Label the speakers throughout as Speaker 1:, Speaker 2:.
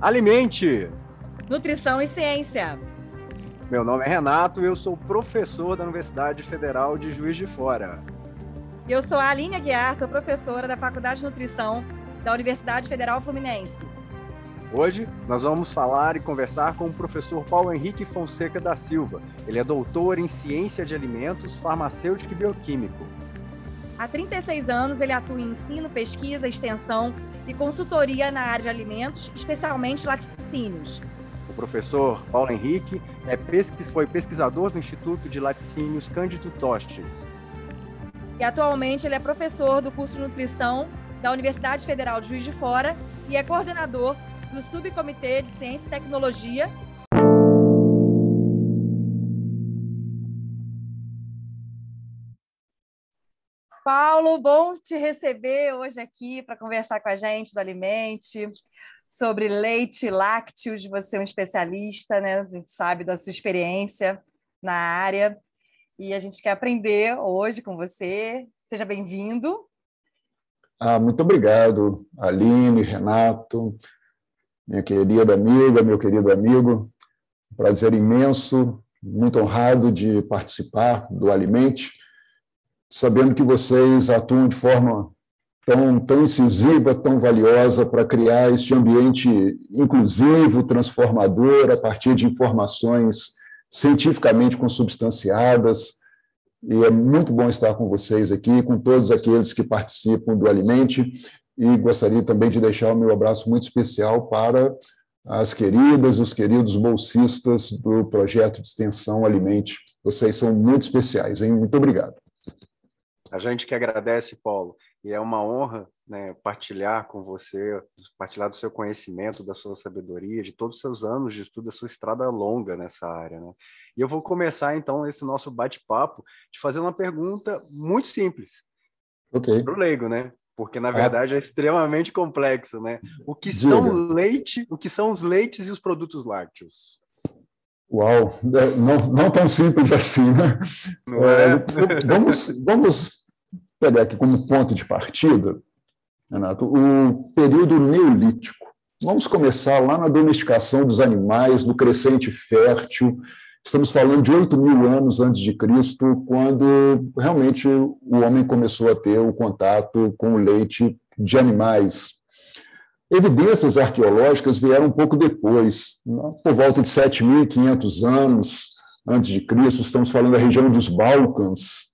Speaker 1: Alimente!
Speaker 2: Nutrição e Ciência.
Speaker 1: Meu nome é Renato e eu sou professor da Universidade Federal de Juiz de Fora.
Speaker 2: Eu sou a Aline Aguiar, sou professora da Faculdade de Nutrição da Universidade Federal Fluminense.
Speaker 1: Hoje nós vamos falar e conversar com o professor Paulo Henrique Fonseca da Silva. Ele é doutor em Ciência de Alimentos, Farmacêutico e Bioquímico.
Speaker 2: Há 36 anos ele atua em ensino, pesquisa, extensão e consultoria na área de alimentos, especialmente laticínios.
Speaker 1: O professor Paulo Henrique é pesquis, foi pesquisador do Instituto de Laticínios Cândido Tostes.
Speaker 2: E atualmente ele é professor do curso de nutrição da Universidade Federal de Juiz de Fora e é coordenador do Subcomitê de Ciência e Tecnologia Paulo, bom te receber hoje aqui para conversar com a gente do Alimente, sobre leite lácteos. Você é um especialista, né? A gente sabe da sua experiência na área e a gente quer aprender hoje com você. Seja bem-vindo.
Speaker 3: Ah, muito obrigado, Aline, Renato, minha querida amiga, meu querido amigo. Prazer imenso, muito honrado de participar do Alimente sabendo que vocês atuam de forma tão, tão incisiva, tão valiosa para criar este ambiente inclusivo, transformador, a partir de informações cientificamente consubstanciadas. E é muito bom estar com vocês aqui, com todos aqueles que participam do Alimente. E gostaria também de deixar o meu abraço muito especial para as queridas, os queridos bolsistas do projeto de extensão Alimente. Vocês são muito especiais, hein? Muito obrigado.
Speaker 1: A gente que agradece, Paulo, e é uma honra né, partilhar com você, partilhar do seu conhecimento, da sua sabedoria, de todos os seus anos de estudo, da sua estrada longa nessa área. Né? E eu vou começar, então, esse nosso bate-papo te fazer uma pergunta muito simples.
Speaker 3: Ok.
Speaker 1: Para o leigo, né? Porque, na ah. verdade, é extremamente complexo, né? O que Diga. são leite, o que são os leites e os produtos lácteos?
Speaker 3: Uau, não, não tão simples assim, né? É? É, vamos, vamos pegar aqui como ponto de partida, Renato, o período neolítico. Vamos começar lá na domesticação dos animais, no crescente fértil. Estamos falando de 8 mil anos antes de Cristo, quando realmente o homem começou a ter o contato com o leite de animais, Evidências arqueológicas vieram um pouco depois, né? por volta de 7.500 anos antes de Cristo, estamos falando da região dos Balcãs,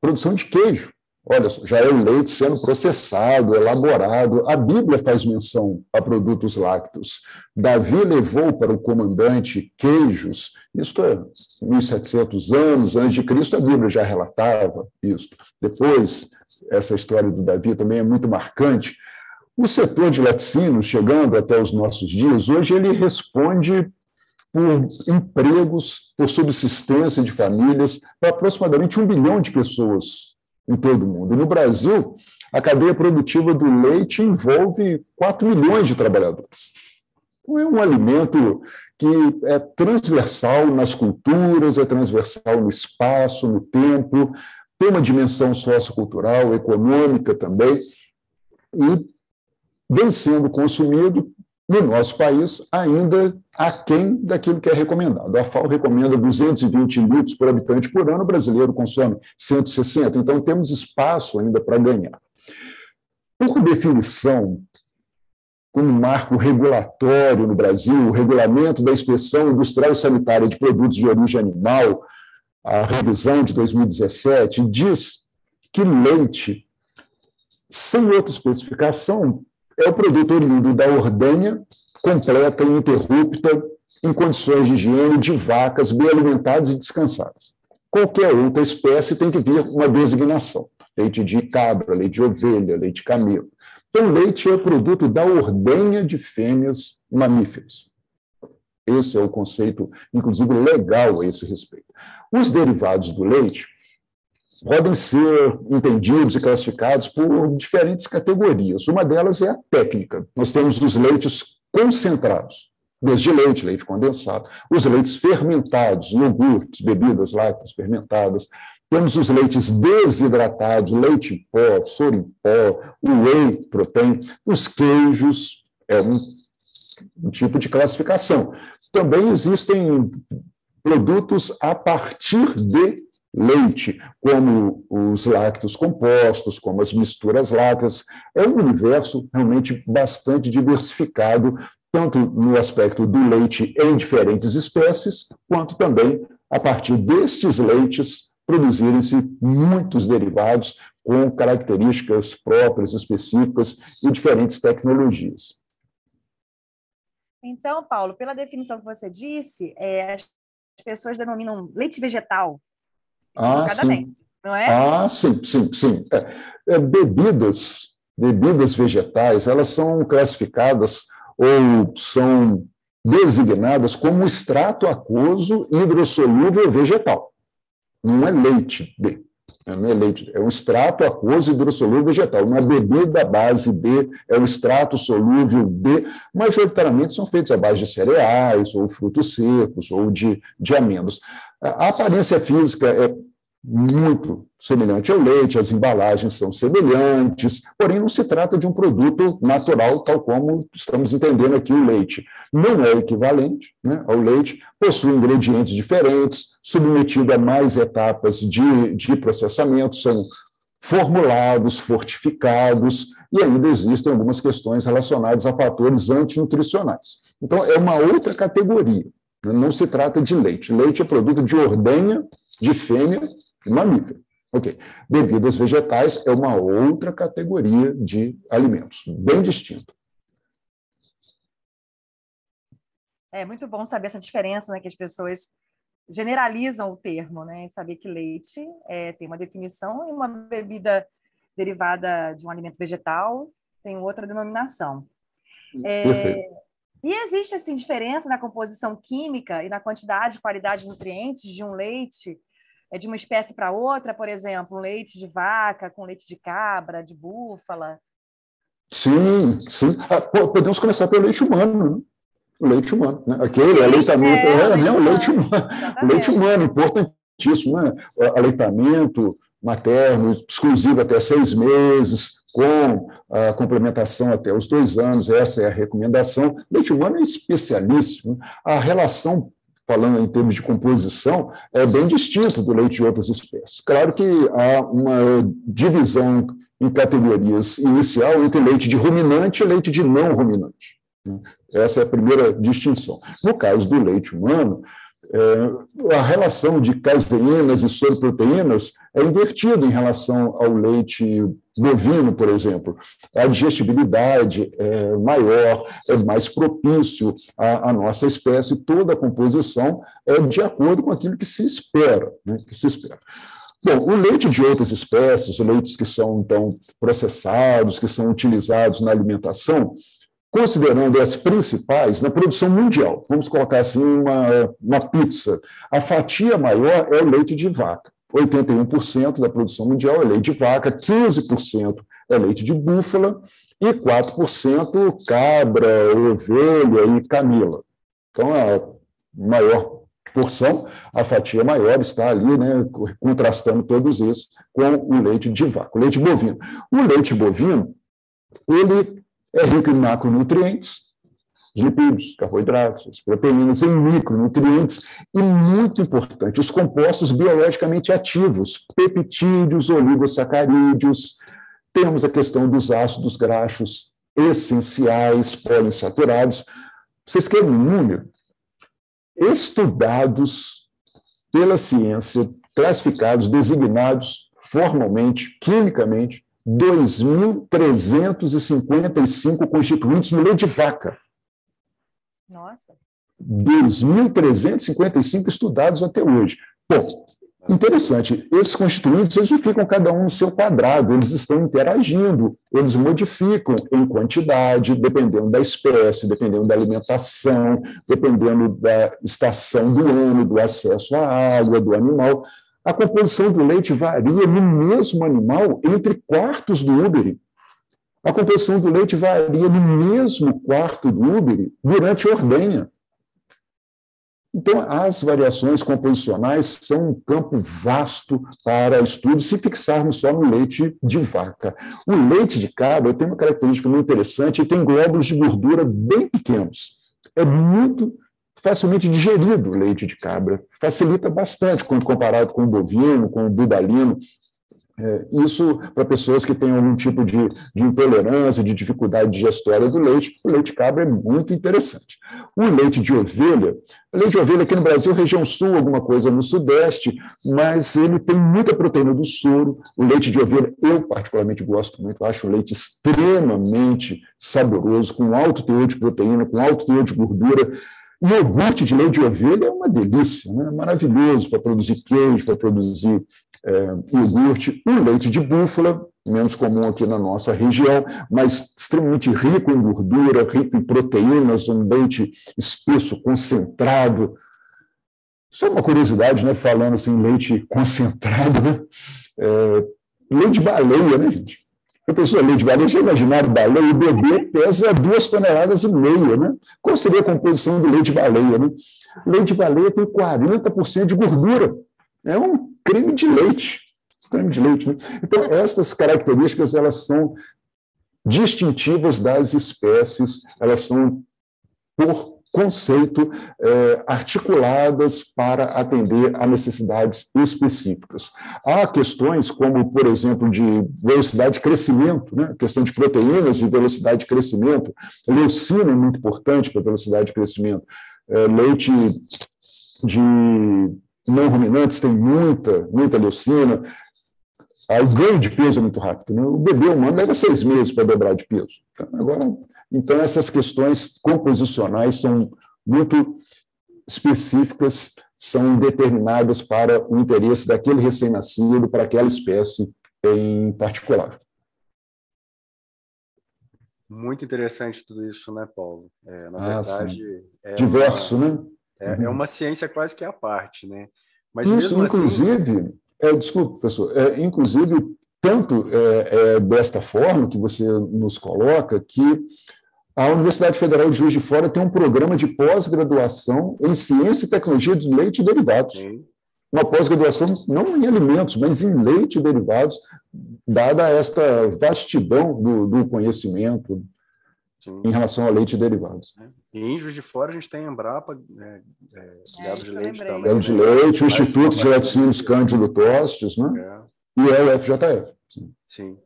Speaker 3: produção de queijo. Olha, já é o leite sendo processado, elaborado. A Bíblia faz menção a produtos lácteos. Davi levou para o comandante queijos, isto é 1.700 anos antes de Cristo, a Bíblia já relatava isso. Depois, essa história do Davi também é muito marcante, o setor de laticínios, chegando até os nossos dias, hoje ele responde por empregos, por subsistência de famílias, para aproximadamente um bilhão de pessoas em todo o mundo. No Brasil, a cadeia produtiva do leite envolve 4 milhões de trabalhadores. Então, é um alimento que é transversal nas culturas, é transversal no espaço, no tempo, tem uma dimensão sociocultural, econômica também, e vem sendo consumido no nosso país ainda aquém daquilo que é recomendado. A FAO recomenda 220 litros por habitante por ano, o brasileiro consome 160, então temos espaço ainda para ganhar. Por definição, como marco regulatório no Brasil, o regulamento da inspeção industrial e sanitária de produtos de origem animal, a revisão de 2017, diz que leite, sem outra especificação, é o produto oriundo da ordenha completa e ininterrupta em condições de higiene de vacas bem alimentadas e descansadas. Qualquer outra espécie tem que vir uma designação. Leite de cabra, leite de ovelha, leite de camelo. Então, leite é produto da ordenha de fêmeas mamíferas. Esse é o conceito, inclusive, legal a esse respeito. Os derivados do leite podem ser entendidos e classificados por diferentes categorias. Uma delas é a técnica. Nós temos os leites concentrados, desde leite, leite condensado, os leites fermentados, iogurtes, bebidas lácteas fermentadas, temos os leites desidratados, leite em pó, soro em pó, whey protein, os queijos, é um um tipo de classificação. Também existem produtos a partir de leite, como os lácteos compostos, como as misturas lácteas. É um universo realmente bastante diversificado, tanto no aspecto do leite em diferentes espécies, quanto também a partir destes leites produzirem-se muitos derivados com características próprias, específicas e diferentes tecnologias.
Speaker 2: Então, Paulo, pela definição que você disse, é, as pessoas denominam leite vegetal
Speaker 3: ah, sim. não é? Ah, sim, sim, sim. É, é, bebidas, bebidas vegetais, elas são classificadas ou são designadas como extrato aquoso hidrossolúvel vegetal. Não é leite. Não é leite, é um extrato aquoso hidrossolúvel vegetal. Uma bebida base B é um extrato solúvel B. Majoritariamente são feitos à base de cereais, ou frutos secos, ou de, de amêndoas. A aparência física é muito semelhante ao leite, as embalagens são semelhantes, porém não se trata de um produto natural, tal como estamos entendendo aqui o leite. Não é equivalente né, ao leite, possui ingredientes diferentes, submetido a mais etapas de, de processamento, são formulados, fortificados, e ainda existem algumas questões relacionadas a fatores antinutricionais. Então, é uma outra categoria. Né, não se trata de leite. Leite é produto de ordenha de fêmea mamífero. Ok. Bebidas vegetais é uma outra categoria de alimentos, bem distinta.
Speaker 2: É muito bom saber essa diferença, né, que as pessoas generalizam o termo, né, saber que leite é, tem uma definição e uma bebida derivada de um alimento vegetal tem outra denominação. É, e existe assim diferença na composição química e na quantidade e qualidade de nutrientes de um leite é de uma espécie para outra, por exemplo, um leite de vaca com leite de cabra, de búfala?
Speaker 3: Sim, sim. Ah, podemos começar pelo leite humano, né? O leite humano, né? Aquele aleitamento, é, é, né? o leite humano. O leite humano, importantíssimo, né? Aleitamento materno, exclusivo até seis meses, com a complementação até os dois anos, essa é a recomendação. Leite humano é especialíssimo. A relação falando em termos de composição, é bem distinto do leite de outras espécies. Claro que há uma divisão em categorias inicial entre leite de ruminante e leite de não ruminante. Né? Essa é a primeira distinção. No caso do leite humano, é, a relação de caseínas e soroproteínas é invertida em relação ao leite bovino, por exemplo. A digestibilidade é maior, é mais propício à, à, nossa espécie, toda a composição é de acordo com aquilo que se espera. Né, que se espera. Bom, o leite de outras espécies, leites que são, então, processados, que são utilizados na alimentação, considerando as principais, na produção mundial, vamos colocar assim uma, uma pizza, a fatia maior é o leite de vaca. 81% da produção mundial é leite de vaca, 15% é leite de búfala e 4% cabra, ovelha e camila. Então, a maior porção, a fatia maior está ali, né, contrastando todos isso com o leite de vaca, o leite bovino. O leite bovino, ele é rico em macronutrientes, os lipídios, carboidratos, as proteínas, em micronutrientes e, muito importante, os compostos biologicamente ativos, peptídeos, oligosacarídeos. Temos a questão dos ácidos graxos essenciais, poliinsaturados. Vocês querem um número? Estudados pela ciência, classificados, designados formalmente, quimicamente, 2.355 constituintes no leite de vaca.
Speaker 2: Nossa.
Speaker 3: 2.355 estudados até hoje. Bom, interessante, esses constituintes eles não ficam cada um no seu quadrado, eles estão interagindo, eles modificam em quantidade, dependendo da espécie, dependendo da alimentação, dependendo da estação do ano, do acesso à água do animal. A composição do leite varia no mesmo animal entre quartos do úbere. A composição do leite varia no mesmo quarto do úbere durante a ordenha. Então, as variações composicionais são um campo vasto para estudo, se fixarmos só no leite de vaca. O leite de cabra tem uma característica muito interessante, ele tem glóbulos de gordura bem pequenos. É muito facilmente digerido o leite de cabra, facilita bastante quando comparado com o bovino, com o budalino, é, isso para pessoas que têm algum tipo de, de, intolerância, de dificuldade digestória do leite, o leite cabra é muito interessante. O leite de ovelha, o leite de ovelha aqui no Brasil, região sul, alguma coisa no sudeste, mas ele tem muita proteína do soro. O leite de ovelha, eu particularmente gosto muito, acho o leite extremamente saboroso, com alto teor de proteína, com alto teor de gordura. Iogurte de leite de ovelha é uma delícia, né? maravilhoso para produzir queijo, para produzir é, iogurte, o leite de búfala, menos comum aqui na nossa região, mas extremamente rico em gordura, rico em proteínas, um leite espesso, concentrado. Só uma curiosidade, né, falando assim, leite concentrado, né? É, leite de baleia, né, gente? A pessoa leite de baleia, você imaginar baleia, o bebê pesa duas toneladas e meia, né? Qual seria a composição do leite baleia, né? Leite baleia tem 40% de gordura. É um creme de leite. Creme de leite. Né? Então, essas características elas são distintivas das espécies, elas são, por conceito, é, articuladas para atender a necessidades específicas. Há questões como, por exemplo, de velocidade de crescimento, né? questão de proteínas e velocidade de crescimento. Leucina é muito importante para velocidade de crescimento. É, leite de não ruminantes têm muita, muita leucina. Aí o ganho de peso é muito rápido. Né? O bebê humano leva seis meses para dobrar de peso. Agora, então, essas questões composicionais são muito específicas, são determinadas para o interesse daquele recém-nascido, para aquela espécie em particular.
Speaker 1: Muito interessante tudo isso, né, Paulo? É, na ah, verdade,
Speaker 3: é diverso, uma... né?
Speaker 1: É, é, uhum. uma ciência quase que à parte, né?
Speaker 3: Mas Isso, assim, inclusive, assim... é, desculpe, professor, é, inclusive, tanto é, é, desta forma que você nos coloca, que a Universidade Federal de Juiz de Fora tem um programa de pós-graduação em Ciência e Tecnologia de Leite e Derivados. Sim. Uma pós-graduação não em alimentos, mas em leite e derivados, dada esta vastidão do, do conhecimento Sim. em relação a leite e derivados.
Speaker 1: É. E em Juiz de Fora a gente tem a Embrapa, né, é,
Speaker 3: gado de leite também. Gado de leite, o Instituto de Laticínios Cândido Tostes, né? É. E é o FJF.
Speaker 1: Sim. sim.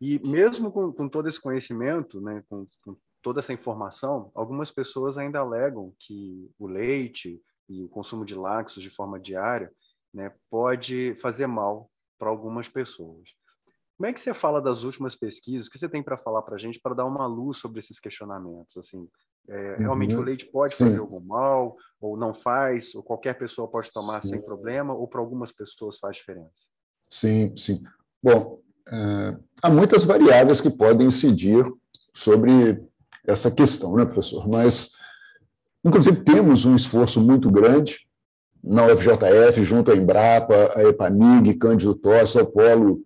Speaker 1: E mesmo com, com, todo esse conhecimento, né, com, com toda essa informação, algumas pessoas ainda alegam que o leite e o consumo de lácteos de forma diária né, pode fazer mal para algumas pessoas. Como é que você fala das últimas pesquisas? O que você tem para falar para a gente para dar uma luz sobre esses questionamentos? Assim, é, realmente uhum. o leite pode Sim. fazer algum mal, ou não faz, ou qualquer pessoa pode tomar sim. sem problema, ou para algumas pessoas faz diferença?
Speaker 3: Sim, sim. Bom, é, há muitas variáveis que podem incidir sobre essa questão, né, professor? Mas, inclusive, temos um esforço muito grande na UFJF, junto à Embrapa, a EPAMIG, Cândido Tossa, o Polo,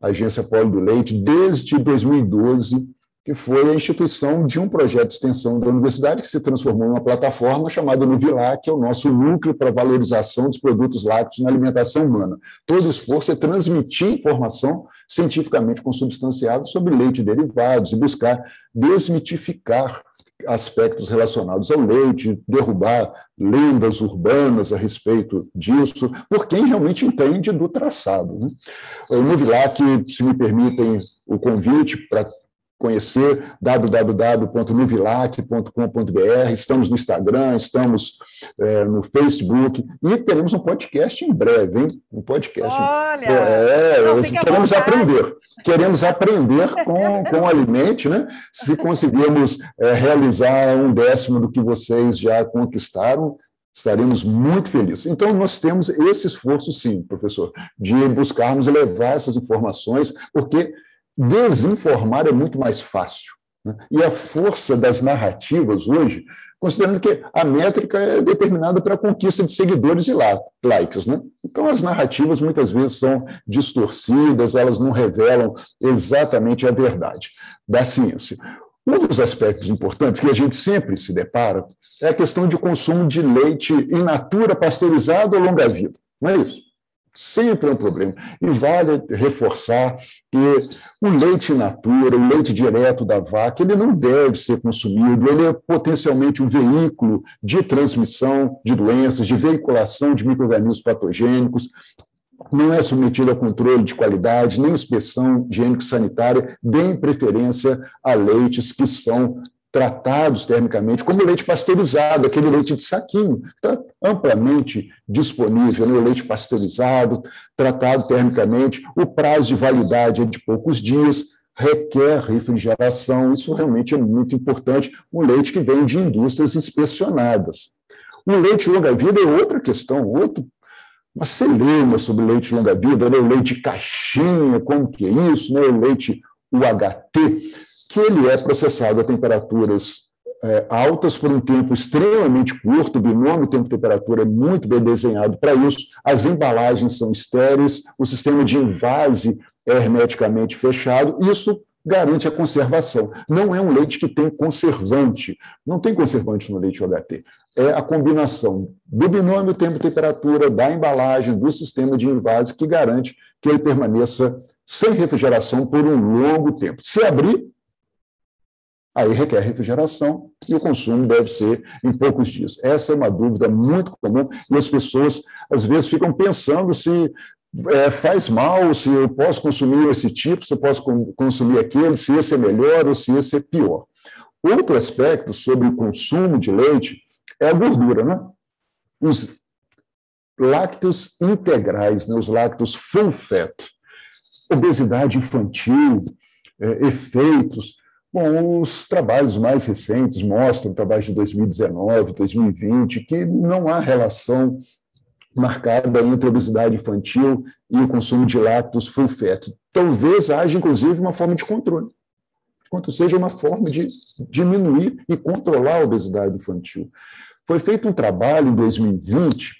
Speaker 3: Agência Polo do Leite, desde 2012, que foi a instituição de um projeto de extensão da universidade que se transformou em uma plataforma chamada Nuvilac, que é o nosso núcleo para valorização dos produtos lácteos na alimentação humana. Todo esforço é transmitir informação cientificamente consubstanciada sobre leite derivados e buscar desmitificar aspectos relacionados ao leite, derrubar lendas urbanas a respeito disso, por quem realmente entende do traçado. Né? O Nuvilac, se me permitem o convite para conhecer www.nuvilac.com.br, estamos no Instagram, estamos é, no Facebook e teremos um podcast em breve, hein? Um podcast.
Speaker 2: Olha! É,
Speaker 3: queremos aprender, queremos aprender com, com o Alimente, né? Se conseguirmos é, realizar um décimo do que vocês já conquistaram, estaremos muito felizes. Então, nós temos esse esforço, sim, professor, de buscarmos levar essas informações, porque desinformar é muito mais fácil. Né? E a força das narrativas hoje, considerando que a métrica é determinada para a conquista de seguidores e likes. Né? Então, as narrativas muitas vezes são distorcidas, elas não revelam exatamente a verdade da ciência. Um dos aspectos importantes que a gente sempre se depara é a questão de consumo de leite in natura, pasteurizado ou longa-vida. Não é isso? Sempre é um problema. E vale reforçar que o leite natura, o leite direto da vaca, ele não deve ser consumido, ele é potencialmente um veículo de transmissão de doenças, de veiculação de micro-organismos patogênicos, não é submetido a controle de qualidade, nem inspeção higiênico-sanitária, deem preferência a leites que são tratados termicamente, como leite pasteurizado, aquele leite de saquinho, está amplamente disponível, né? o leite pasteurizado, tratado termicamente, o prazo de validade é de poucos dias, requer refrigeração, isso realmente é muito importante, um leite que vem de indústrias inspecionadas. O leite longa-vida é outra questão, outro uma celeuma sobre leite longa-vida, né? o leite caixinha, como que é isso, né? o leite UHT, que ele é processado a temperaturas é, altas por um tempo extremamente curto, o binômio tempo-temperatura é muito bem desenhado para isso, as embalagens são estéreis, o sistema de invase é hermeticamente fechado, isso garante a conservação. Não é um leite que tem conservante, não tem conservante no leite UHT. É a combinação do binômio tempo-temperatura, da embalagem, do sistema de invase que garante que ele permaneça sem refrigeração por um longo tempo. Se abrir, aí requer refrigeração e o consumo deve ser em poucos dias. Essa é uma dúvida muito comum e as pessoas às vezes ficam pensando se é, faz mal, se eu posso consumir esse tipo, se eu posso consumir aquele, se esse é melhor ou se esse é pior. Outro aspecto sobre o consumo de leite é a gordura, né? Os lácteos integrais, né? os lácteos full fat, obesidade infantil, é, efeitos. Bom, os trabalhos mais recentes mostram, trabalhos de 2019, 2020, que não há relação marcada entre a obesidade infantil e o consumo de lácteos full fat. Talvez haja, inclusive, uma forma de controle. Quanto seja uma forma de diminuir e controlar a obesidade infantil. Foi feito um trabalho em 2020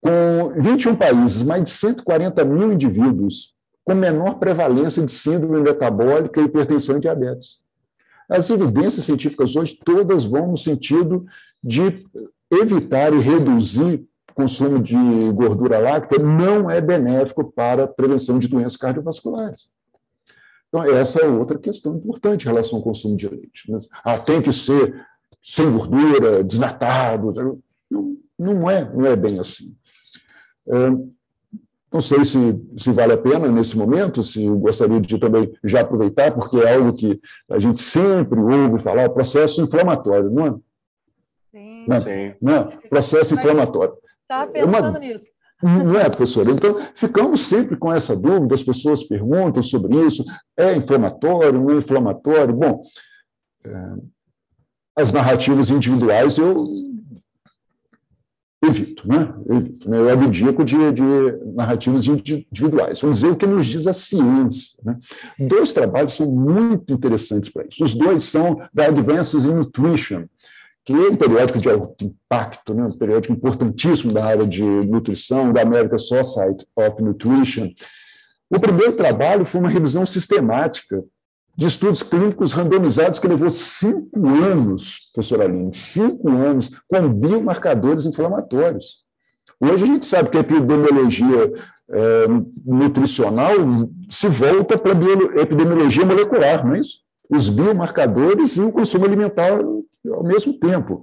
Speaker 3: com 21 países, mais de 140 mil indivíduos com menor prevalência de síndrome metabólica, hipertensão e diabetes. As evidências científicas hoje todas vão no sentido de evitar e reduzir o consumo de gordura láctea não é benéfico para a prevenção de doenças cardiovasculares. Então, essa é outra questão importante em relação ao consumo de leite. Né? Ah, tem que ser sem gordura, desnatado. Não, não, é, não é bem assim. É, não sei se, se vale a pena nesse momento, se eu gostaria de também já aproveitar, porque é algo que a gente sempre ouve falar, processo inflamatório, não é?
Speaker 2: Sim.
Speaker 3: Não,
Speaker 2: Sim.
Speaker 3: Não é? Processo inflamatório.
Speaker 2: Estava pensando é uma, nisso.
Speaker 3: Não é, professora? Então, ficamos sempre com essa dúvida, as pessoas perguntam sobre isso, é inflamatório, não é inflamatório? Bom, é, as narrativas individuais eu evito, né? Eu, evito, né? eu abdico de, de narrativas individuais. Vamos dizer o que nos diz a ciência. Né? Dois trabalhos são muito interessantes para isso. Os dois são da Advances in Nutrition, que é um periódico de alto impacto, né? um periódico importantíssimo da área de nutrição, da American Society of Nutrition. O primeiro trabalho foi uma revisão sistemática de estudos clínicos randomizados que levou cinco anos, professor Aline, cinco anos, com biomarcadores inflamatórios. Hoje a gente sabe que a epidemiologia é, nutricional se volta para a epidemiologia molecular, não é isso? Os biomarcadores e o consumo alimentar ao mesmo tempo.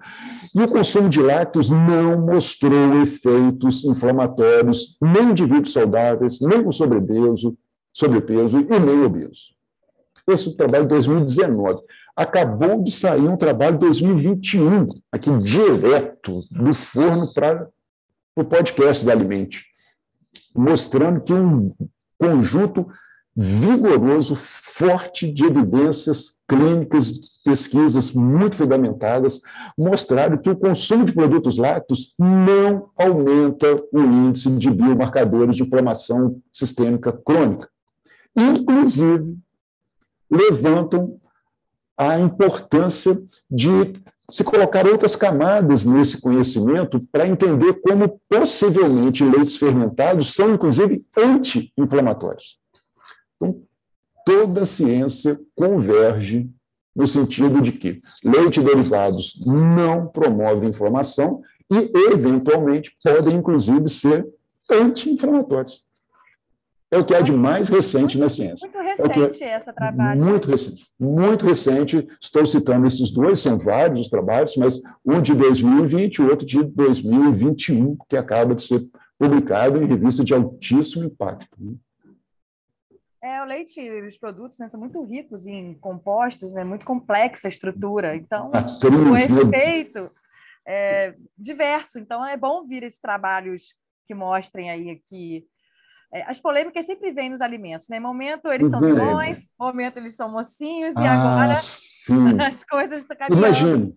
Speaker 3: E o consumo de lácteos não mostrou efeitos inflamatórios, nem em indivíduos saudáveis, nem com sobrepeso, sobrepeso e nem obeso. Esse é o trabalho de 2019. Acabou de sair um trabalho de 2021, aqui direto do forno para o podcast da Alimente, mostrando que um conjunto vigoroso, forte de evidências clínicas, pesquisas muito fundamentadas, mostraram que o consumo de produtos lácteos não aumenta o índice de biomarcadores de inflamação sistêmica crônica. Inclusive, levantam a importância de se colocar outras camadas nesse conhecimento para entender como possivelmente leites fermentados são, inclusive, anti-inflamatórios. Então, toda a ciência converge no sentido de que leite derivados não promovem inflamação e, eventualmente, podem, inclusive, ser anti-inflamatórios. É o que há de mais recente na ciência.
Speaker 2: Muito recente é, essa trabalho.
Speaker 3: Muito recente. Muito recente. Estou citando esses dois, são vários os trabalhos, mas um de 2020 e outro de 2021, que acaba de ser publicado em revista de altíssimo impacto.
Speaker 2: É, o leite e os produtos né, são muito ricos em compostos, né, muito complexa a estrutura. Então, o né? efeito é diverso. Então, é bom vir esses trabalhos que mostrem aí que é, as polêmicas sempre vêm nos alimentos, né? Momento eles são vilões, momento eles são mocinhos, e ah, agora sim. as coisas estão caminhando.
Speaker 3: Imagine,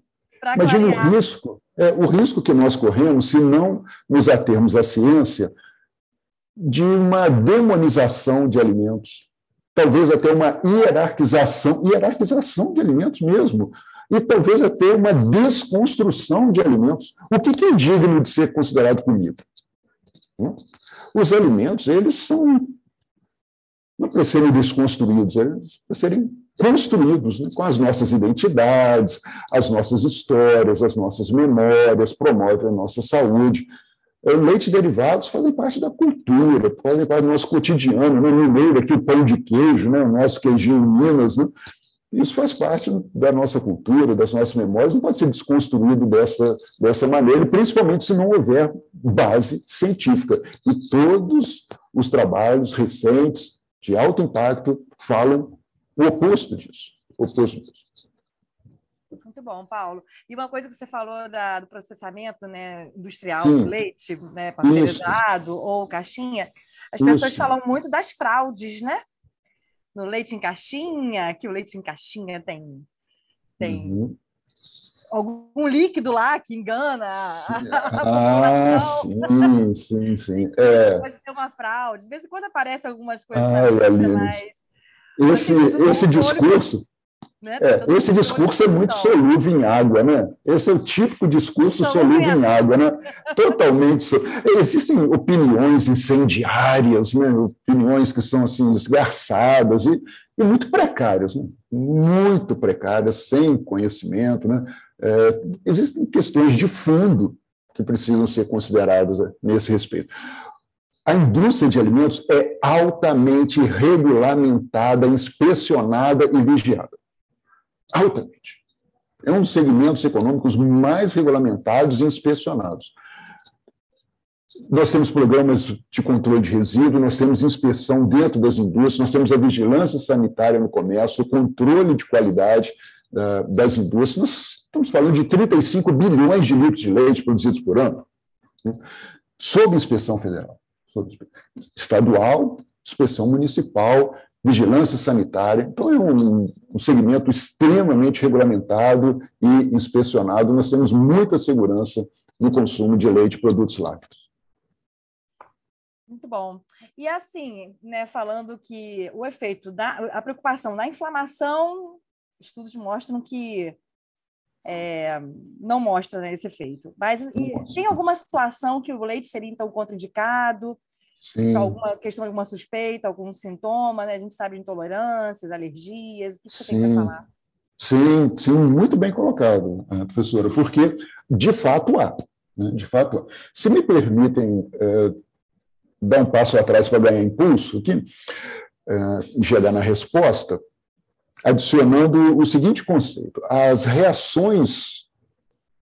Speaker 3: imagine o risco, é, o risco que nós corremos se não nos atermos à ciência de uma demonização de alimentos, talvez até uma hierarquização, hierarquização de alimentos mesmo, e talvez até uma desconstrução de alimentos. O que é indigno de ser considerado comida? Hum? Os alimentos, eles são não para serem desconstruídos, eles para serem construídos né, com as nossas identidades, as nossas histórias, as nossas memórias, promovem a nossa saúde. O leite derivados fazem parte da cultura, fazem parte do nosso cotidiano, né? no meio aqui o pão de queijo, né? o nosso queijinho em Minas, né? Isso faz parte da nossa cultura, das nossas memórias, não pode ser desconstruído dessa, dessa maneira, principalmente se não houver base científica. E todos os trabalhos recentes, de alto impacto, falam o oposto disso. O oposto disso.
Speaker 2: Muito bom, Paulo. E uma coisa que você falou da, do processamento né, industrial Sim. do leite, né, pasteurizado Isso. ou caixinha, as pessoas Isso. falam muito das fraudes, né? No leite em caixinha, que o leite em caixinha tem, tem uhum. algum líquido lá que engana
Speaker 3: a, ah, sim, sim, sim. É.
Speaker 2: Pode ser uma fraude. De vez em quando aparece algumas coisas ah,
Speaker 3: mais... Esse, esse discurso... Né? É, esse discurso é muito solúvel em água, né? Esse é o típico discurso solúvel em água, né? Totalmente. Existem opiniões incendiárias, né? opiniões que são assim esgarçadas e, e muito precárias, né? muito precárias, sem conhecimento, né? É, existem questões de fundo que precisam ser consideradas né, nesse respeito. A indústria de alimentos é altamente regulamentada, inspecionada e vigiada altamente. É um dos segmentos econômicos mais regulamentados e inspecionados. Nós temos programas de controle de resíduo, nós temos inspeção dentro das indústrias, nós temos a vigilância sanitária no comércio, o controle de qualidade uh, das indústrias. Nós estamos falando de 35 bilhões de litros de leite produzidos por ano, né? sob inspeção federal, sob estadual, inspeção municipal, vigilância sanitária. Então, é um, um segmento extremamente regulamentado e inspecionado. Nós temos muita segurança no consumo de leite e produtos lácteos.
Speaker 2: Muito bom. E assim, né, falando que o efeito da a preocupação da inflamação, estudos mostram que é, não mostra né, esse efeito. Mas tem alguma situação que o leite seria então contraindicado? Sim. alguma questão alguma suspeita, algum sintoma, né? A gente sabe de intolerâncias, alergias, o que você sim. tem para falar?
Speaker 3: Sim, sim, muito bem colocado, eh, professora, porque de fato há, né? de fato há. Se me permitem é, dar um passo atrás para ganhar impulso aqui, é, chegar na resposta, adicionando o seguinte conceito: as reações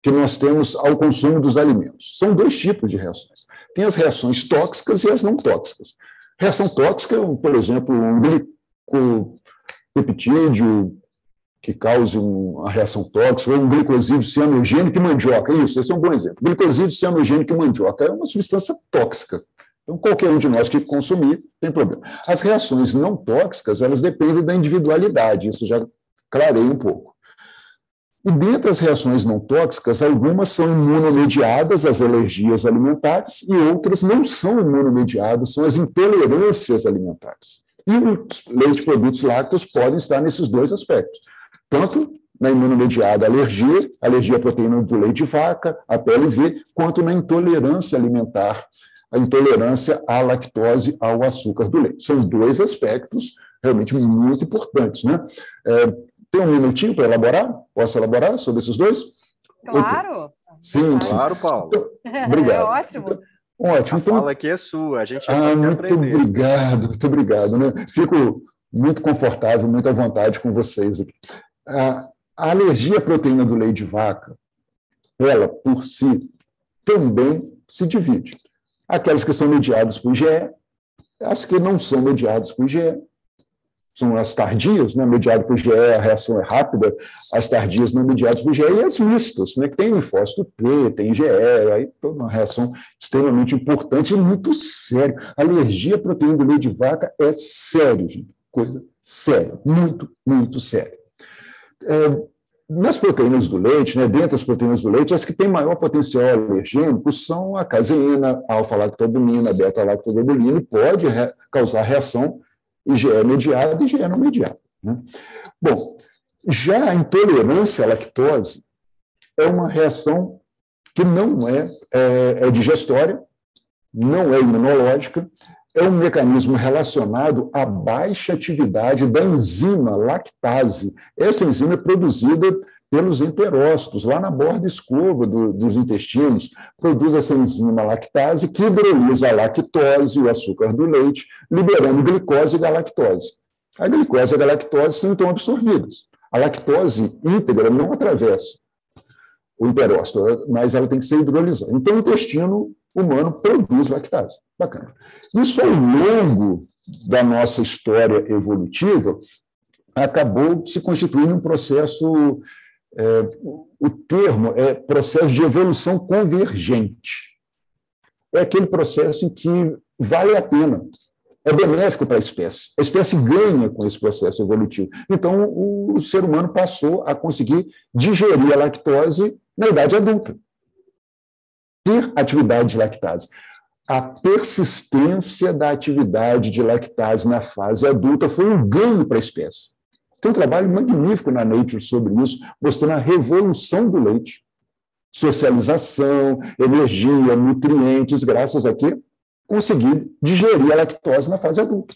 Speaker 3: que nós temos ao consumo dos alimentos. São dois tipos de reações. Tem as reações tóxicas e as não tóxicas. Reação tóxica, por exemplo, um glicopeptídeo que cause uma reação tóxica, ou um glicosídeo cianogênico e mandioca. Isso, esse é um bom exemplo. Glicosídeo cianogênico e mandioca é uma substância tóxica. Então, qualquer um de nós que consumir, tem problema. As reações não tóxicas, elas dependem da individualidade, isso já clarei um pouco. E dentre as reações não tóxicas, algumas são imunomediadas, as alergias alimentares, e outras não são imunomediadas, são as intolerâncias alimentares. E os leite produtos lácteos podem estar nesses dois aspectos, tanto na imunomediada alergia, alergia à proteína do leite de vaca, a PLV, quanto na intolerância alimentar, a intolerância à lactose, ao açúcar do leite. São dois aspectos realmente muito importantes. Né? É, tem um minutinho para elaborar? Posso elaborar sobre esses dois?
Speaker 2: Claro.
Speaker 3: Sim,
Speaker 1: claro, sim. Paulo.
Speaker 3: Então, obrigado. É
Speaker 2: ótimo.
Speaker 3: Então, ótimo.
Speaker 1: A então, fala aqui é sua, a gente
Speaker 3: ah, muito aprender. obrigado, muito obrigado. Né? Fico muito confortável, muito à vontade com vocês aqui. A, a alergia à proteína do leite de vaca, ela, por si, também se divide. Aquelas que são mediadas por IgE, as que não são mediadas por IgE, são as tardias, né, mediado por IgE, a reação é rápida, as tardias não mediadas por IgE, e as mistas, né, que tem linfócito T, tem IgE, aí toda uma reação extremamente importante e muito séria. Alergia à proteína do leite de vaca é sério, gente, coisa séria, muito, muito séria. É, nas proteínas do leite, né, dentro das proteínas do leite, as que têm maior potencial alergênico são a caseína, a alfa-lactobulina, a beta-lactobulina, e pode re causar reação IgE mediada e IgE não mediada. Né? Bom, já a intolerância à lactose é uma reação que não é, é, é digestória, não é imunológica, é um mecanismo relacionado à baixa atividade da enzima lactase. Essa enzima é produzida pelos enterócitos, lá na borda escova do, dos intestinos, produz essa enzima lactase que hidrolisa a lactose, o açúcar do leite, liberando glicose e galactose. A glicose e a galactose são então absorvidas. A lactose íntegra não atravessa o enterócito, mas ela tem que ser hidrolisada. Então, o intestino humano produz lactase. Bacana. Isso, ao longo da nossa história evolutiva, acabou se constituindo um processo é, o termo é processo de evolução convergente. É aquele processo em que vale a pena, é benéfico para a espécie. A espécie ganha com esse processo evolutivo. Então, o ser humano passou a conseguir digerir a lactose na idade adulta. Ter atividade de lactase. A persistência da atividade de lactase na fase adulta foi um ganho para a espécie. Tem um trabalho magnífico na Nature sobre isso, mostrando a revolução do leite. Socialização, energia, nutrientes, graças a quê? Conseguir digerir a lactose na fase adulta.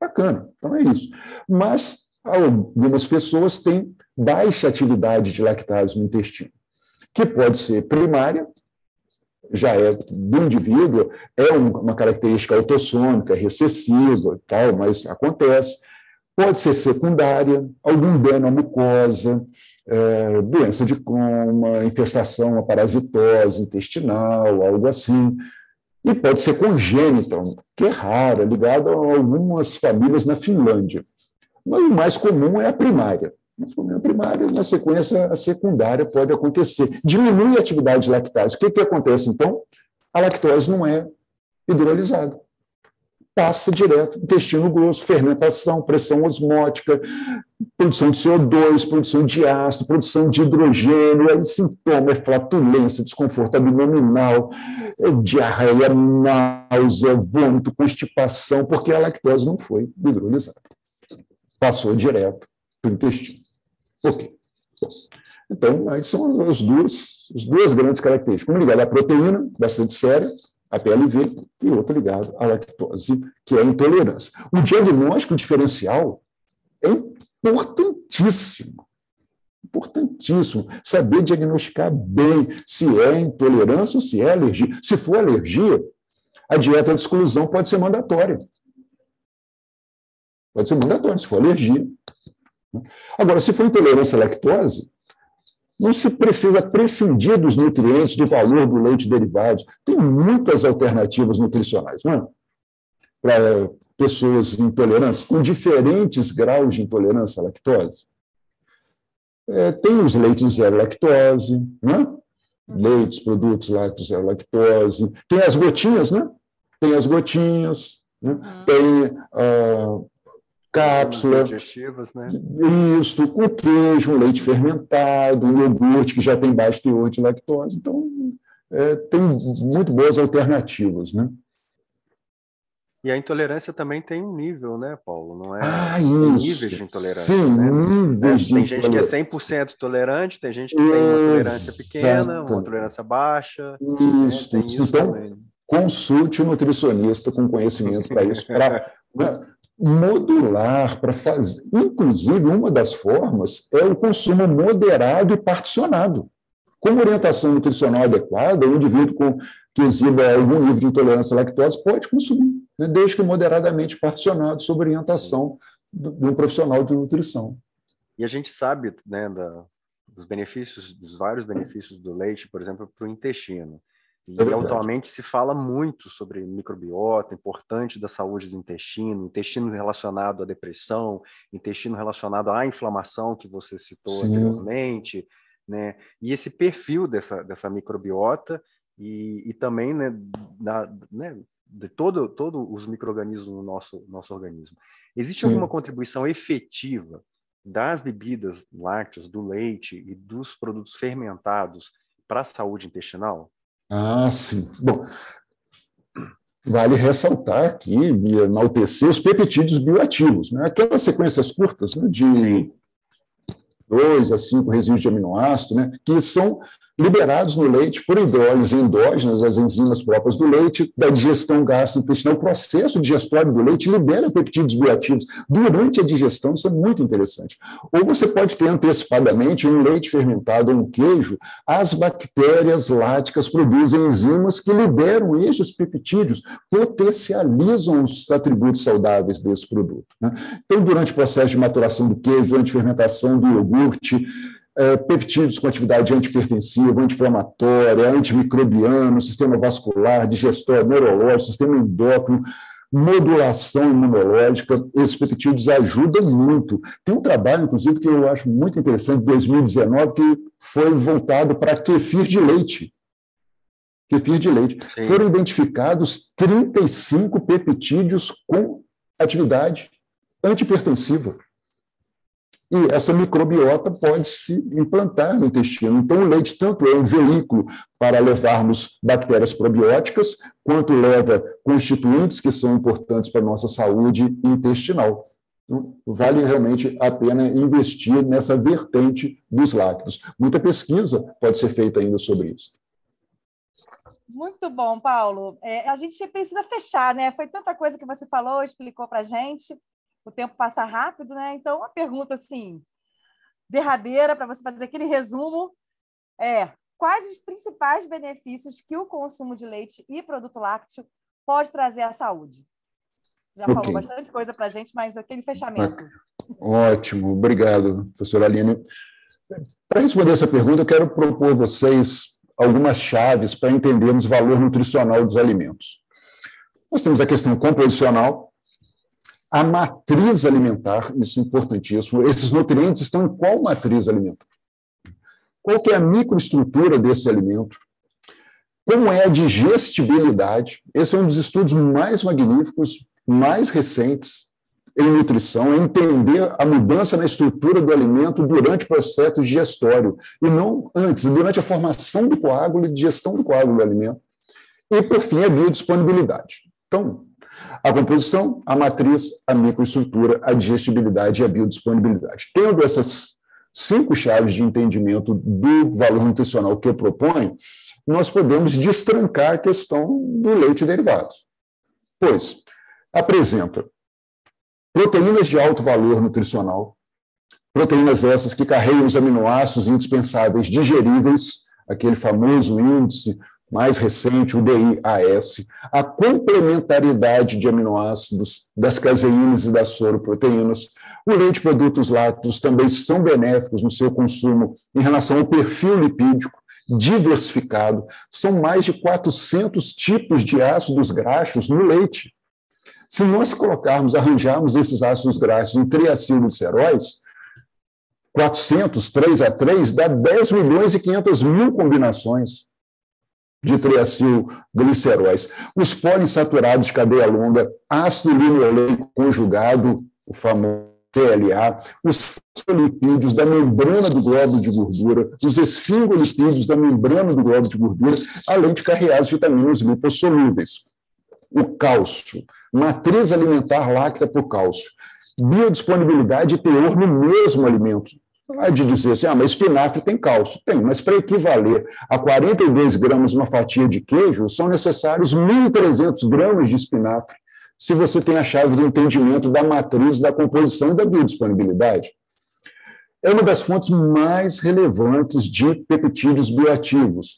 Speaker 3: Bacana, então é isso. Mas algumas pessoas têm baixa atividade de lactase no intestino, que pode ser primária, já é do indivíduo, é uma característica autossômica, recessiva, tal, mas acontece Pode ser secundária, algum dano à mucosa, é, doença de coma, infestação, uma parasitose intestinal, algo assim. E pode ser congênita, que é rara, ligada a algumas famílias na Finlândia. Mas o mais comum é a primária. Mais comum é a primária, na sequência, a secundária pode acontecer. Diminui a atividade de lactase. O que, que acontece, então? A lactose não é hidrolisada passa direto intestino grosso, fermentação, pressão osmótica, produção de CO2, produção de ácido, produção de hidrogênio, aí sintoma é flatulência, desconforto abdominal, é diarreia, náusea, vômito, constipação, porque a lactose não foi hidrolisada. Passou direto para o intestino. Quê? Então, aí são as duas, as duas grandes características. Uma ligada à proteína, bastante séria, a PLV, e outra ligada à lactose, que é a intolerância. O diagnóstico diferencial é importantíssimo. Importantíssimo. Saber diagnosticar bem se é intolerância ou se é alergia. Se for alergia, a dieta de exclusão pode ser mandatória. Pode ser mandatória, se for alergia. Agora, se for intolerância à lactose, não se precisa prescindir dos nutrientes, do valor do leite derivado. Tem muitas alternativas nutricionais, não é? Para pessoas intolerantes, com diferentes graus de intolerância à lactose. É, tem os leites zero lactose, né? leites, produtos lácteos zero lactose. Tem as gotinhas, né? Tem as gotinhas, né? Uhum. tem uh, cápsula.
Speaker 1: Digestivas, né?
Speaker 3: Isso, com queijo, leite fermentado, um iogurte que já tem baixo teor de lactose. Então, é, tem muito boas alternativas, né?
Speaker 1: E a intolerância também tem um nível, né, Paulo? Não é
Speaker 3: ah,
Speaker 1: níveis de intolerância.
Speaker 3: Sim,
Speaker 1: né?
Speaker 3: níveis
Speaker 1: é, Tem gente que é 100% tolerante, tem gente que tem uma tolerância pequena, uma tolerância baixa.
Speaker 3: Isso, né? isso então, também. consulte um nutricionista com conhecimento para isso, para modular para fazer. Inclusive, uma das formas é o consumo moderado e particionado. Com orientação nutricional adequada, o indivíduo com, que exiba algum nível de intolerância à lactose pode consumir, né, desde que moderadamente particionado, sob orientação de um profissional de nutrição.
Speaker 1: E a gente sabe né, da, dos benefícios, dos vários benefícios do leite, por exemplo, para o intestino. E é atualmente se fala muito sobre microbiota, importante da saúde do intestino, intestino relacionado à depressão, intestino relacionado à inflamação que você citou Sim. anteriormente, né? E esse perfil dessa, dessa microbiota e, e também né, da, né, de todo, todos os micro-organismos no nosso, nosso organismo. Existe Sim. alguma contribuição efetiva das bebidas lácteas, do leite e dos produtos fermentados para a saúde intestinal?
Speaker 3: Ah, sim. Bom, vale ressaltar aqui e enaltecer os peptídeos bioativos, né? aquelas sequências curtas né, de dois a cinco resíduos de aminoácido, né, que são liberados no leite por hidrólise endógenas, as enzimas próprias do leite, da digestão gastrointestinal. O processo digestório do leite libera peptídeos bioativos durante a digestão, isso é muito interessante. Ou você pode ter antecipadamente um leite fermentado ou um queijo, as bactérias láticas produzem enzimas que liberam estes peptídeos, potencializam os atributos saudáveis desse produto. Né? Então, durante o processo de maturação do queijo, durante a fermentação do iogurte, é, peptídeos com atividade antipertensiva, anti-inflamatória, antimicrobiano, sistema vascular, digestório, neurológico, sistema endócrino, modulação imunológica, esses peptídeos ajudam muito. Tem um trabalho, inclusive, que eu acho muito interessante, de 2019, que foi voltado para kefir de leite. Kefir de leite. Sim. Foram identificados 35 peptídeos com atividade antipertensiva. E essa microbiota pode se implantar no intestino. Então, o leite tanto é um veículo para levarmos bactérias probióticas, quanto leva constituintes que são importantes para a nossa saúde intestinal. Então, vale realmente a pena investir nessa vertente dos lácteos. Muita pesquisa pode ser feita ainda sobre isso.
Speaker 2: Muito bom, Paulo. É, a gente precisa fechar, né? Foi tanta coisa que você falou, explicou para a gente o tempo passa rápido, né? Então, uma pergunta assim, derradeira, para você fazer aquele resumo, é quais os principais benefícios que o consumo de leite e produto lácteo pode trazer à saúde? Já okay. falou bastante coisa para a gente, mas aquele fechamento.
Speaker 3: Ótimo, obrigado, professora Aline. Para responder essa pergunta, eu quero propor a vocês algumas chaves para entendermos o valor nutricional dos alimentos. Nós temos a questão composicional, a matriz alimentar, isso é importantíssimo. Esses nutrientes estão em qual matriz alimentar? Qual que é a microestrutura desse alimento? Como é a digestibilidade? Esse é um dos estudos mais magníficos, mais recentes em nutrição, é entender a mudança na estrutura do alimento durante o processo digestório, e não antes, durante a formação do coágulo e digestão do coágulo do alimento. E, por fim, a biodisponibilidade. Então, a composição, a matriz, a microestrutura, a digestibilidade e a biodisponibilidade. Tendo essas cinco chaves de entendimento do valor nutricional que eu proponho, nós podemos destrancar a questão do leite derivados. Pois, apresenta proteínas de alto valor nutricional, proteínas essas que carregam os aminoácidos indispensáveis digeríveis, aquele famoso índice mais recente, o DIAS, a complementariedade de aminoácidos das caseínas e das soroproteínas. O leite e produtos lácteos também são benéficos no seu consumo em relação ao perfil lipídico diversificado. São mais de 400 tipos de ácidos graxos no leite. Se nós colocarmos, arranjarmos esses ácidos graxos em triacilgliceróis, 400, 3 a 3, dá 10 milhões e 500 mil combinações de triacilgliceróis. Os poliinsaturados de cadeia longa, ácido linoleico conjugado, o famoso TLA, os fosfolipídios da membrana do globo de gordura, os esfingolipídios da membrana do globo de gordura, além de carrear as vitaminas lipossolúveis. O cálcio, matriz alimentar láctea por cálcio, biodisponibilidade e teor no mesmo alimento, é de dizer assim, ah, mas espinafre tem cálcio. Tem, mas para equivaler a 42 gramas uma fatia de queijo, são necessários 1.300 gramas de espinafre. se você tem a chave do entendimento da matriz da composição e da biodisponibilidade. É uma das fontes mais relevantes de peptídeos bioativos.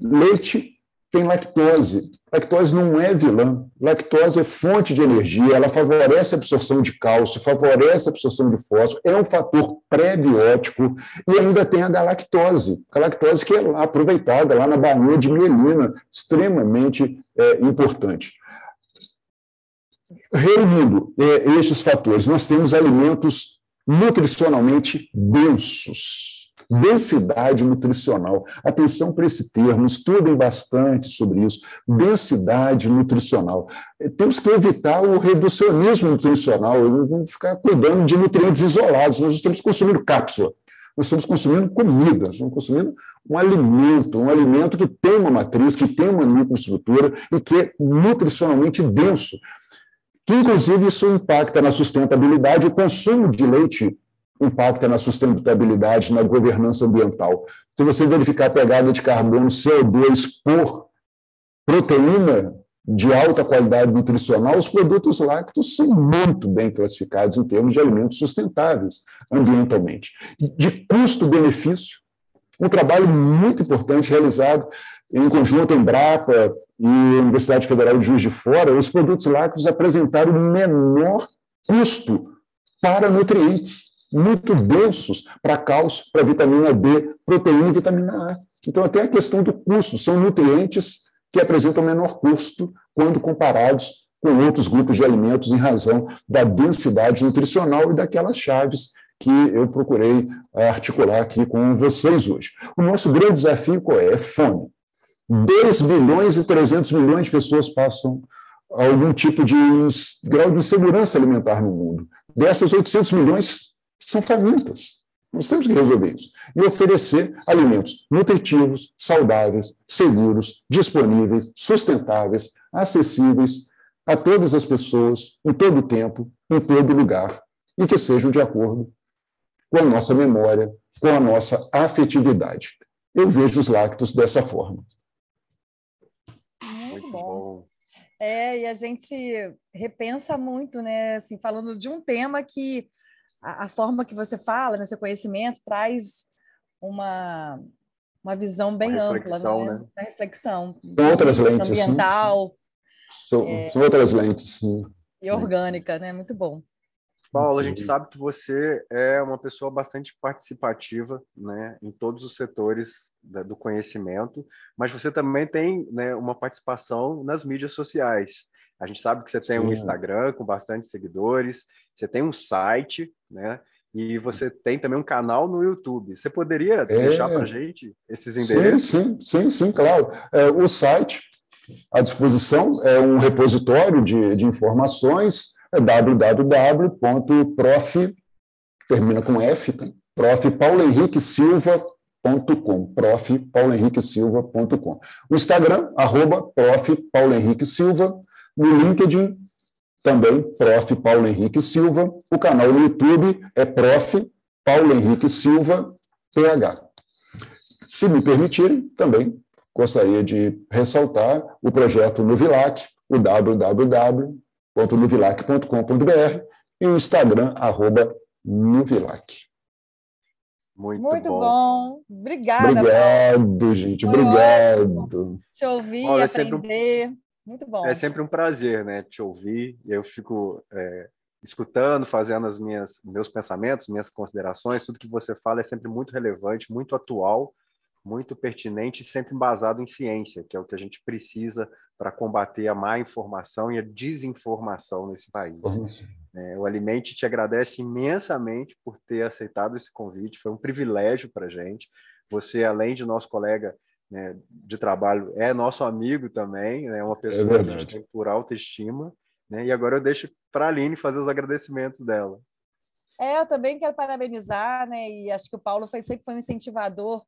Speaker 3: Leite tem lactose. Lactose não é vilã. Lactose é fonte de energia, ela favorece a absorção de cálcio, favorece a absorção de fósforo, é um fator pré-biótico e ainda tem a galactose. A galactose que é aproveitada lá na bainha de mielina, extremamente é, importante. Reunindo é, fatores, nós temos alimentos nutricionalmente densos densidade nutricional. Atenção para esse termo, estudem bastante sobre isso. Densidade nutricional. Temos que evitar o reducionismo nutricional, não ficar cuidando de nutrientes isolados. Nós estamos consumindo cápsula, nós estamos consumindo comida, estamos consumindo um alimento, um alimento que tem uma matriz, que tem uma microestrutura e que é nutricionalmente denso. Que, inclusive, isso impacta na sustentabilidade. O consumo de leite impacta na sustentabilidade, na governança ambiental. Se você verificar a pegada de carbono CO2 por proteína de alta qualidade nutricional, os produtos lácteos são muito bem classificados em termos de alimentos sustentáveis ambientalmente. De custo-benefício, um trabalho muito importante realizado em conjunto Embrapa e Universidade Federal de Juiz de Fora, os produtos lácteos apresentaram o menor custo para nutrientes muito densos para cálcio, para vitamina D, proteína e vitamina A. Então, até a questão do custo, são nutrientes que apresentam menor custo quando comparados com outros grupos de alimentos em razão da densidade nutricional e daquelas chaves que eu procurei articular aqui com vocês hoje. O nosso grande desafio qual é? É fome. 2 bilhões e 300 milhões de pessoas passam algum tipo de grau de insegurança alimentar no mundo. Dessas 800 milhões, são famintas. Nós temos que resolver isso. E oferecer alimentos nutritivos, saudáveis, seguros, disponíveis, sustentáveis, acessíveis a todas as pessoas, em todo o tempo, em todo lugar, e que sejam de acordo com a nossa memória, com a nossa afetividade. Eu vejo os lácteos dessa forma.
Speaker 2: Muito bom. É, e a gente repensa muito, né? Assim, falando de um tema que a, a forma que você fala, né, seu conhecimento, traz uma, uma visão bem uma ampla, né? né? Da reflexão.
Speaker 3: São outras lentes.
Speaker 2: Ambiental.
Speaker 3: São, é, são outras lentes, sim.
Speaker 2: E orgânica, né? Muito bom.
Speaker 1: Paulo, a gente sabe que você é uma pessoa bastante participativa né, em todos os setores do conhecimento, mas você também tem né, uma participação nas mídias sociais. A gente sabe que você tem um Instagram com bastante seguidores, você tem um site, né? E você tem também um canal no YouTube. Você poderia é... deixar para a gente esses endereços?
Speaker 3: Sim, sim, sim, sim claro. É, o site à disposição é um repositório de, de informações, é www.prof, termina com F, tá? prof. Paulo Henrique Silva.com, prof. Paulo Henrique Silva.com. O Instagram, arroba prof. Paulo Henrique Silva, no LinkedIn, também Prof. Paulo Henrique Silva. O canal no YouTube é Prof. Paulo Henrique Silva, PH. Se me permitirem, também gostaria de ressaltar o projeto Nuvilac, o www.nuvilac.com.br e o Instagram, arroba Nuvilac.
Speaker 2: Muito, Muito bom. bom. Obrigada.
Speaker 3: Obrigado, gente. Foi Obrigado.
Speaker 2: Ótimo. Te ouvir, Olha, aprender. Muito bom.
Speaker 1: É sempre um prazer, né, te ouvir. Eu fico é, escutando, fazendo as minhas meus pensamentos, minhas considerações. Tudo que você fala é sempre muito relevante, muito atual, muito pertinente e sempre embasado em ciência, que é o que a gente precisa para combater a má informação e a desinformação nesse país. É, o Alimente te agradece imensamente por ter aceitado esse convite. Foi um privilégio para a gente. Você, além de nosso colega né, de trabalho é nosso amigo também, é né, uma pessoa é que a gente tem por autoestima. Né, e agora eu deixo para a Aline fazer os agradecimentos dela.
Speaker 2: É, eu também quero parabenizar, né? E acho que o Paulo foi, sempre foi um incentivador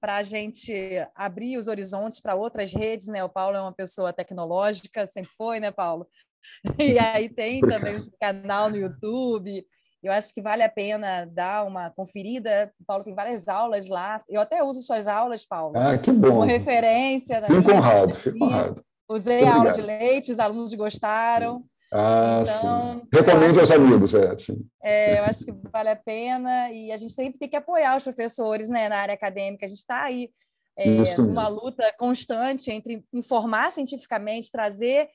Speaker 2: para a gente abrir os horizontes para outras redes, né? O Paulo é uma pessoa tecnológica, sempre foi, né, Paulo? E aí tem também o canal no YouTube, eu acho que vale a pena dar uma conferida. O Paulo tem várias aulas lá. Eu até uso suas aulas, Paulo.
Speaker 3: Ah, que bom.
Speaker 2: Como referência.
Speaker 3: Fico honrado, fico honrado.
Speaker 2: Usei a aula de leite, os alunos gostaram. Sim.
Speaker 3: Ah, então, sim. Recomendo aos amigos, é, sim.
Speaker 2: É, eu acho que vale a pena e a gente sempre tem que apoiar os professores né, na área acadêmica. A gente está aí é, numa luta constante entre informar cientificamente, trazer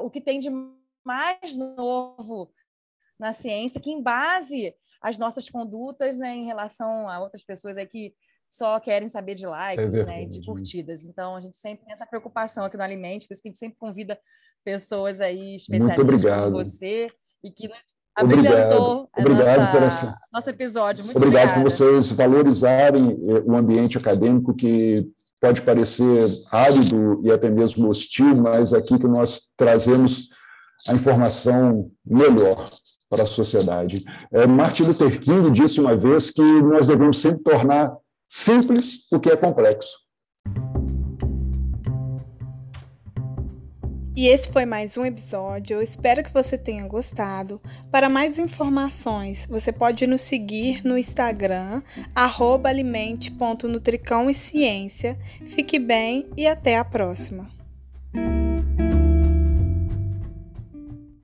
Speaker 2: o que tem de mais novo na ciência, que embase as nossas condutas né, em relação a outras pessoas aí que só querem saber de likes, é né, de curtidas. Então, a gente sempre tem essa preocupação aqui no Alimente, por isso que a gente sempre convida pessoas aí especialistas como você e que nos abrilhantou obrigado nossa, por essa... nosso episódio. Muito
Speaker 3: obrigado
Speaker 2: obrigada.
Speaker 3: por vocês valorizarem eh, o ambiente acadêmico que pode parecer árido e até mesmo hostil, mas aqui que nós trazemos a informação melhor para a sociedade. É, Martin Luther King disse uma vez que nós devemos sempre tornar simples o que é complexo.
Speaker 4: E esse foi mais um episódio. Eu espero que você tenha gostado. Para mais informações, você pode nos seguir no Instagram, alimente.nutricão e ciência. Fique bem e até a próxima.